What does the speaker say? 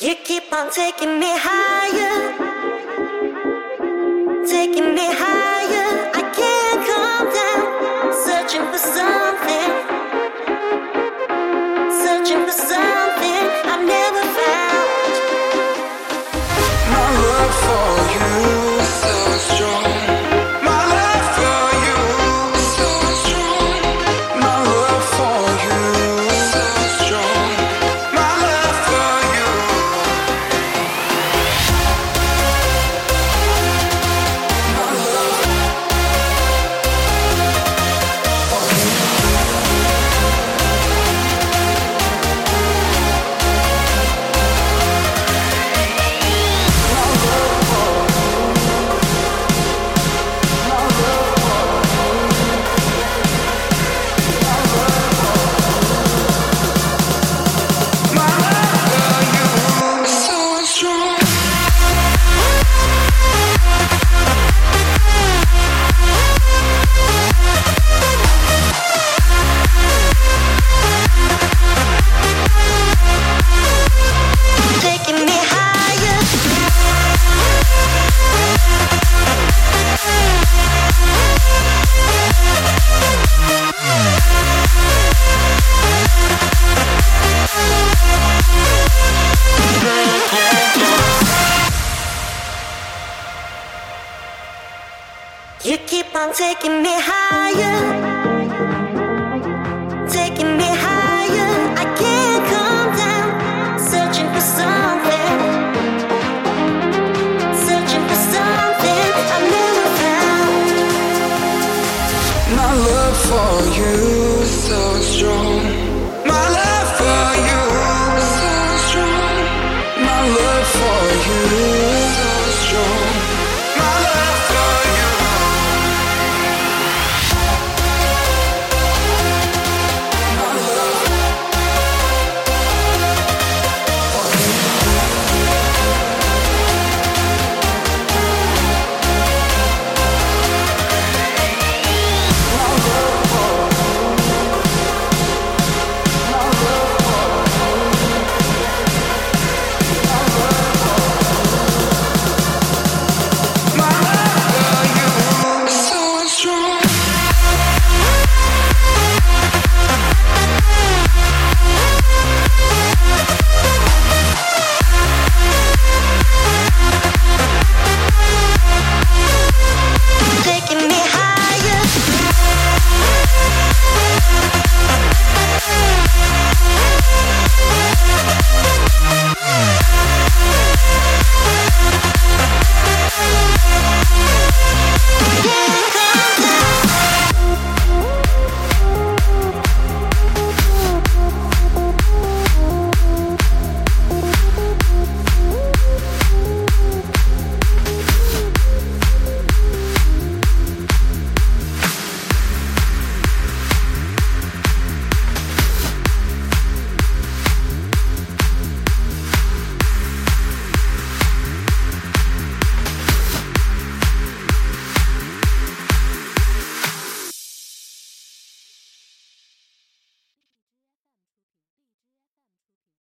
You keep on taking me higher, taking me higher. I can't come down, searching for something, searching for something. I never. You keep on taking me higher, taking me higher. I can't come down, searching for something. for you so strong